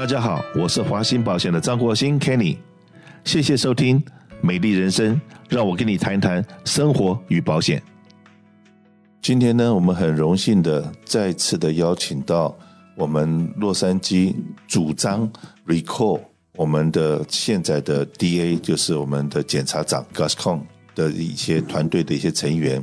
大家好，我是华兴保险的张国兴 Kenny，谢谢收听美丽人生，让我跟你谈谈生活与保险。今天呢，我们很荣幸的再次的邀请到我们洛杉矶主张 recall 我们的现在的 DA，就是我们的检察长 Gascon 的一些团队的一些成员。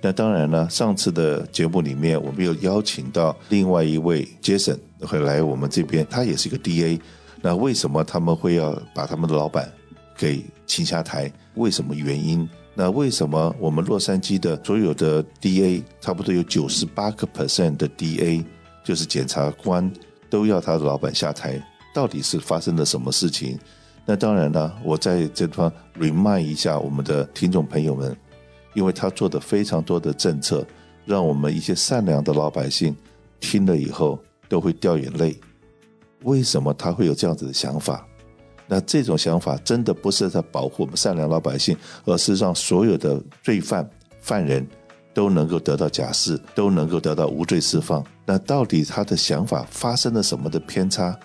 那当然了，上次的节目里面，我们又邀请到另外一位 Jason 会来我们这边，他也是一个 DA。那为什么他们会要把他们的老板给请下台？为什么原因？那为什么我们洛杉矶的所有的 DA 差不多有九十八个 percent 的 DA 就是检察官都要他的老板下台？到底是发生了什么事情？那当然了，我在这地方 remind 一下我们的听众朋友们，因为他做的非常多的政策，让我们一些善良的老百姓听了以后都会掉眼泪。为什么他会有这样子的想法？那这种想法真的不是在保护我们善良老百姓，而是让所有的罪犯、犯人都能够得到假释，都能够得到无罪释放。那到底他的想法发生了什么的偏差？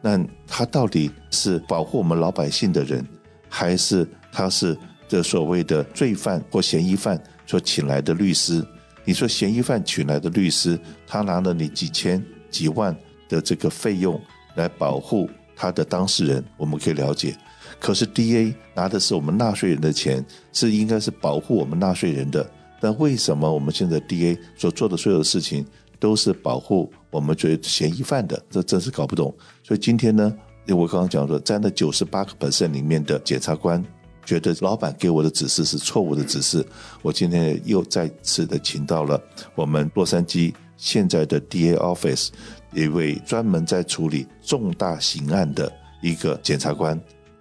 那他到底是保护我们老百姓的人，还是他是这所谓的罪犯或嫌疑犯所请来的律师？你说嫌疑犯请来的律师，他拿了你几千几万的这个费用来保护。他的当事人，我们可以了解，可是 DA 拿的是我们纳税人的钱，是应该是保护我们纳税人的。但为什么我们现在 DA 所做的所有的事情都是保护我们觉得嫌疑犯的？这真是搞不懂。所以今天呢，我刚刚讲说，在那九十八个 percent 里面的检察官觉得老板给我的指示是错误的指示，我今天又再次的请到了我们洛杉矶现在的 DA office。一位专门在处理重大刑案的一个检察官，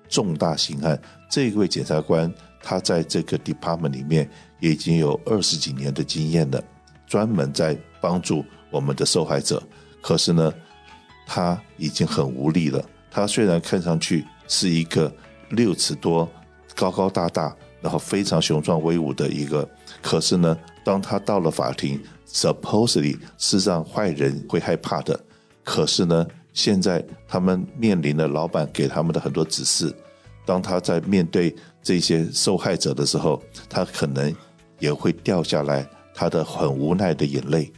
重大刑案，这一位检察官他在这个 department 里面也已经有二十几年的经验了，专门在帮助我们的受害者。可是呢，他已经很无力了。他虽然看上去是一个六尺多、高高大大，然后非常雄壮威武的一个，可是呢，当他到了法庭。Supposedly 是让坏人会害怕的，可是呢，现在他们面临的老板给他们的很多指示。当他在面对这些受害者的时候，他可能也会掉下来他的很无奈的眼泪。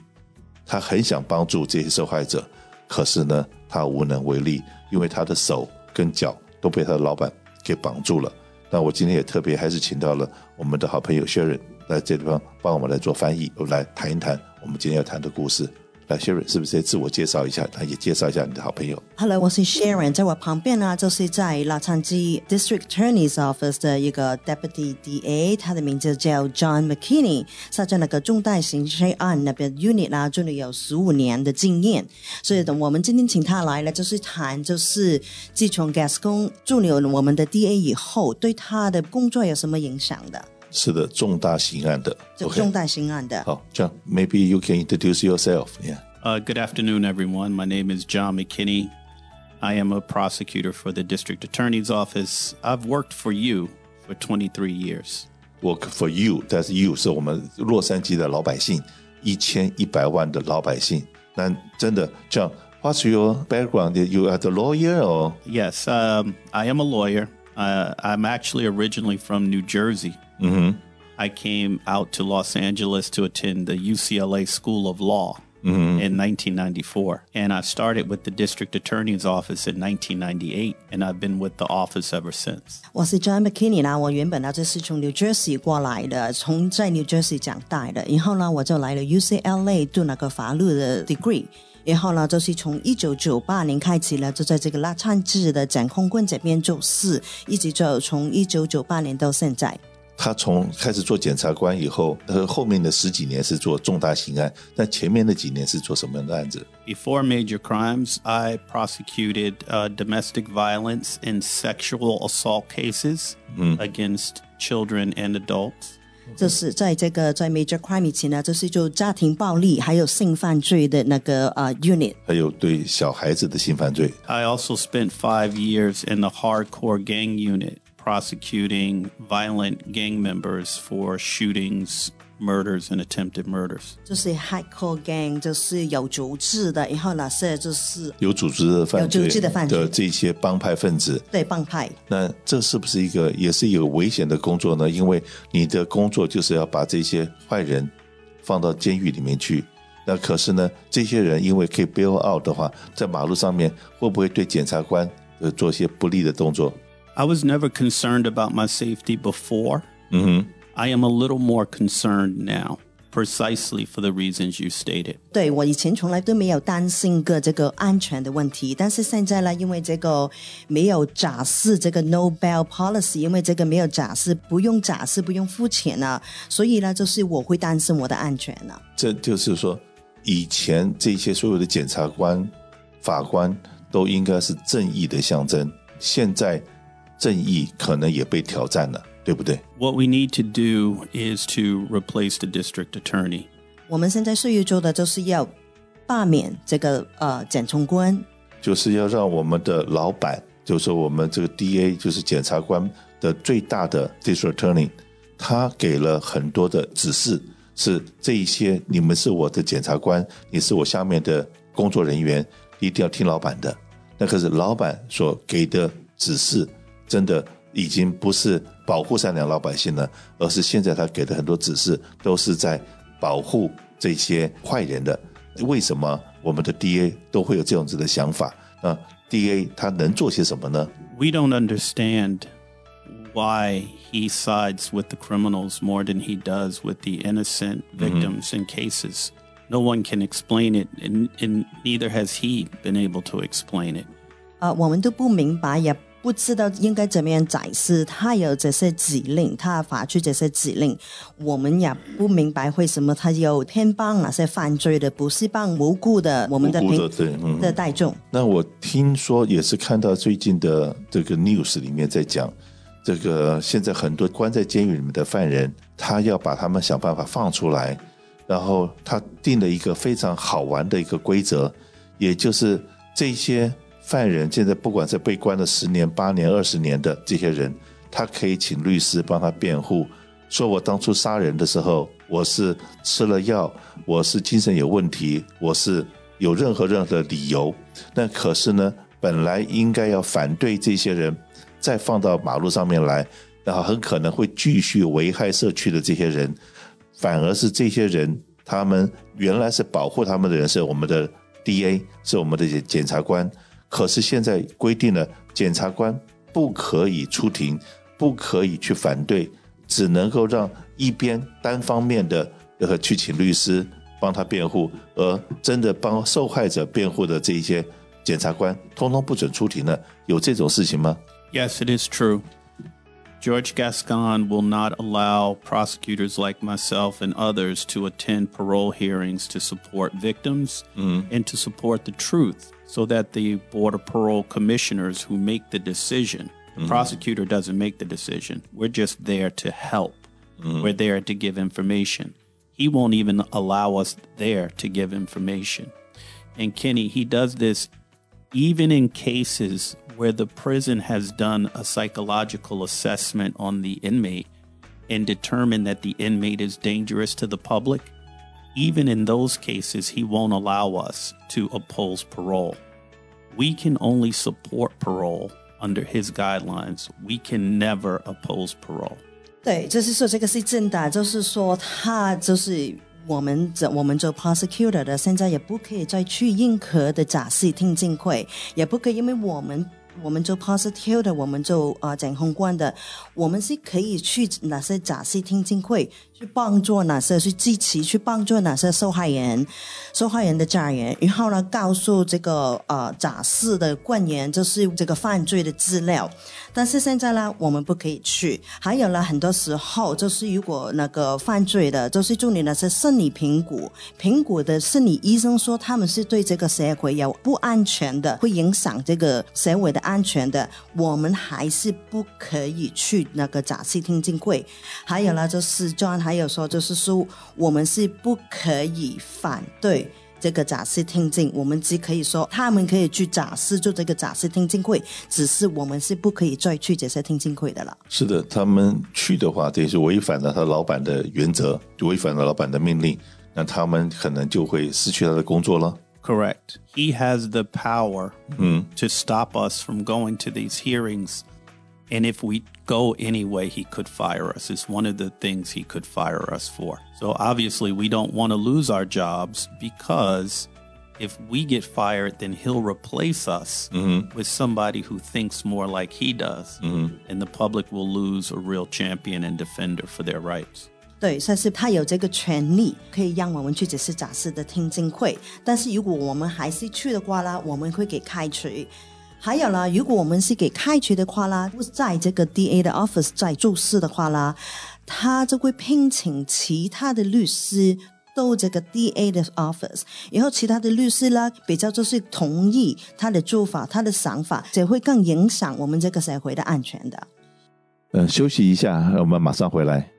他很想帮助这些受害者，可是呢，他无能为力，因为他的手跟脚都被他的老板给绑住了。那我今天也特别还是请到了我们的好朋友 Sharon。在这地方帮我们来做翻译，来谈一谈我们今天要谈的故事。，Sharon，是不是自我介绍一下？那也介绍一下你的好朋友。Hello，我是 Sharon，在我旁边呢，就是在洛杉矶 District Attorney's Office 的一个 Deputy DA，他的名字叫 John McKinney，他在那个重大刑事案那边 Unit 啊，这里有十五年的经验。所以，等我们今天请他来呢，就是谈，就是自从 Gascon 助理我们的 DA 以后，对他的工作有什么影响的？是的，重大刑案的，重大刑案的。好，这样，maybe you can introduce yourself. Yeah. Uh, good afternoon, everyone. My name is John McKinney. I am a prosecutor for the District Attorney's Office. I've worked for you for 23 years. Work for you. That's you. 是我们洛杉矶的老百姓，一千一百万的老百姓。那真的，John, what's your background? You are the lawyer, or? Yes, um, I am a lawyer. Uh, I'm actually originally from New Jersey. Mm-hmm. I came out to Los Angeles to attend the UCLA School of Law mm-hmm. in 1994. And I started with the district attorney's office in 1998, and I've been with the office ever since. 我是 John McKinney 啦，我原本呢就是从 New Jersey 过来的，从在 New Jersey 长大的，然后呢我就来了 UCLA 读那个法律的 degree。然后呢，就是从一九九八年开始呢，就在这个洛杉矶的检控官这边做事，一直就从一九九八年到现在。 他从开始做检察官以后，呃，后面的十几年是做重大刑案，但前面的几年是做什么样的案子？Before major crimes, I prosecuted uh, domestic violence and sexual assault cases against children and adults. 这是在这个在 major crime 以前呢，这是就家庭暴力还有性犯罪的那个呃 unit，还有对小孩子的性犯罪。I also spent five years in the hardcore gang unit. Prosecuting violent gang members for shootings murders and attempted murders. 就是 hardcore gang，就是有组织的，然后那些就是有组织的犯罪有组织的犯罪的这些帮派分子。对帮派。那这是不是一个也是一个危险的工作呢？因为你的工作就是要把这些坏人放到监狱里面去。那可是呢，这些人因为可以 bail out 的话，在马路上面会不会对检察官呃做一些不利的动作 ？I was never concerned about my safety before. 嗯哼。I am a little more concerned now, precisely for the reasons you stated. 对，我以前从来都没有担心过这个安全的问题，但是现在呢，因为这个没有假释这个 no bail policy，因为这个没有假释，不用假释，不用付钱啊，所以呢，就是我会担心我的安全啊。这就是说，以前这些所有的检察官、法官都应该是正义的象征，现在 正义可能也被挑战了。对不对？What we need to do is to replace the district attorney. 我们现在需要做的就是要罢免这个呃检察官，就是要让我们的老板，就是我们这个 DA，就是检察官的最大的 district attorney，他给了很多的指示，是这一些你们是我的检察官，你是我下面的工作人员，一定要听老板的。那可是老板所给的指示，真的。已经不是保护善良老百姓了，而是现在他给的很多指示都是在保护这些坏人的。为什么我们的 DA 都会有这样子的想法？那 DA 他能做些什么呢？We don't understand why he sides with the criminals more than he does with the innocent victims and cases. No one can explain it, and, and neither has he been able to explain it. 啊，我们都不明白也。不知道应该怎么样展示，他有这些指令，他发出这些指令，我们也不明白为什么他有偏帮那些犯罪的，不是帮无辜的我们的平的、嗯、的大众。那我听说也是看到最近的这个 news 里面在讲，这个现在很多关在监狱里面的犯人，他要把他们想办法放出来，然后他定了一个非常好玩的一个规则，也就是这些。犯人现在不管是被关了十年、八年、二十年的这些人，他可以请律师帮他辩护，说我当初杀人的时候，我是吃了药，我是精神有问题，我是有任何任何的理由。那可是呢，本来应该要反对这些人再放到马路上面来，然后很可能会继续危害社区的这些人，反而是这些人，他们原来是保护他们的人是我们的 DA，是我们的检察官。可是现在规定了，检察官不可以出庭，不可以去反对，只能够让一边单方面的去请律师帮他辩护，而真的帮受害者辩护的这些检察官，通通不准出庭了。有这种事情吗？Yes, it is true. George Gascon will not allow prosecutors like myself and others to attend parole hearings to support victims mm. and to support the truth. so that the Board of Parole commissioners who make the decision, mm-hmm. prosecutor doesn't make the decision. We're just there to help. Mm-hmm. We're there to give information. He won't even allow us there to give information. And Kenny, he does this even in cases where the prison has done a psychological assessment on the inmate and determined that the inmate is dangerous to the public even in those cases, he won't allow us to oppose parole. We can only support parole under his guidelines. We can never oppose parole. 对，就是说这个是真的，就是说他就是 我们这我们做 prosecutor 的，现在也不可以再去任何的假释听证会，也不可以，因为我们。我们做 prosecutor，我们做啊检控官的，我们是可以去哪些假释听证会，去帮助哪些去支持，去帮助哪些受害人、受害人的家人，然后呢，告诉这个呃假释的官员，就是这个犯罪的资料。但是现在呢，我们不可以去。还有呢，很多时候就是如果那个犯罪的，就是做你那些生理评估，评估的生理医生说他们是对这个社会有不安全的，会影响这个社会的安全的，我们还是不可以去那个假释听证会。还有呢，就是 John 还有说，就是说我们是不可以反对。这个假释听证，我们只可以说他们可以去假释做这个假释听证会，只是我们是不可以再去这些听证会的了。是的，他们去的话，等于是违反了他老板的原则，违反了老板的命令，那他们可能就会失去他的工作了。Correct. He has the power to stop us from going to these hearings. And if we go anyway, he could fire us. It's one of the things he could fire us for. So obviously, we don't want to lose our jobs because if we get fired, then he'll replace us with somebody who thinks more like he does. And the public will lose a real champion and defender for their rights. 对，算是他有这个权利，可以让我们去只是假释的听证会。但是如果我们还是去的话呢，我们会给开除。 还有呢，如果我们是给开除的话呢，不在这个 DA 的 office 在做事的话呢，他就会聘请其他的律师到这个 DA 的 office，然后其他的律师呢，比较就是同意他的做法，他的想法，这会更影响我们这个社会的安全的。嗯，休息一下，我们马上回来。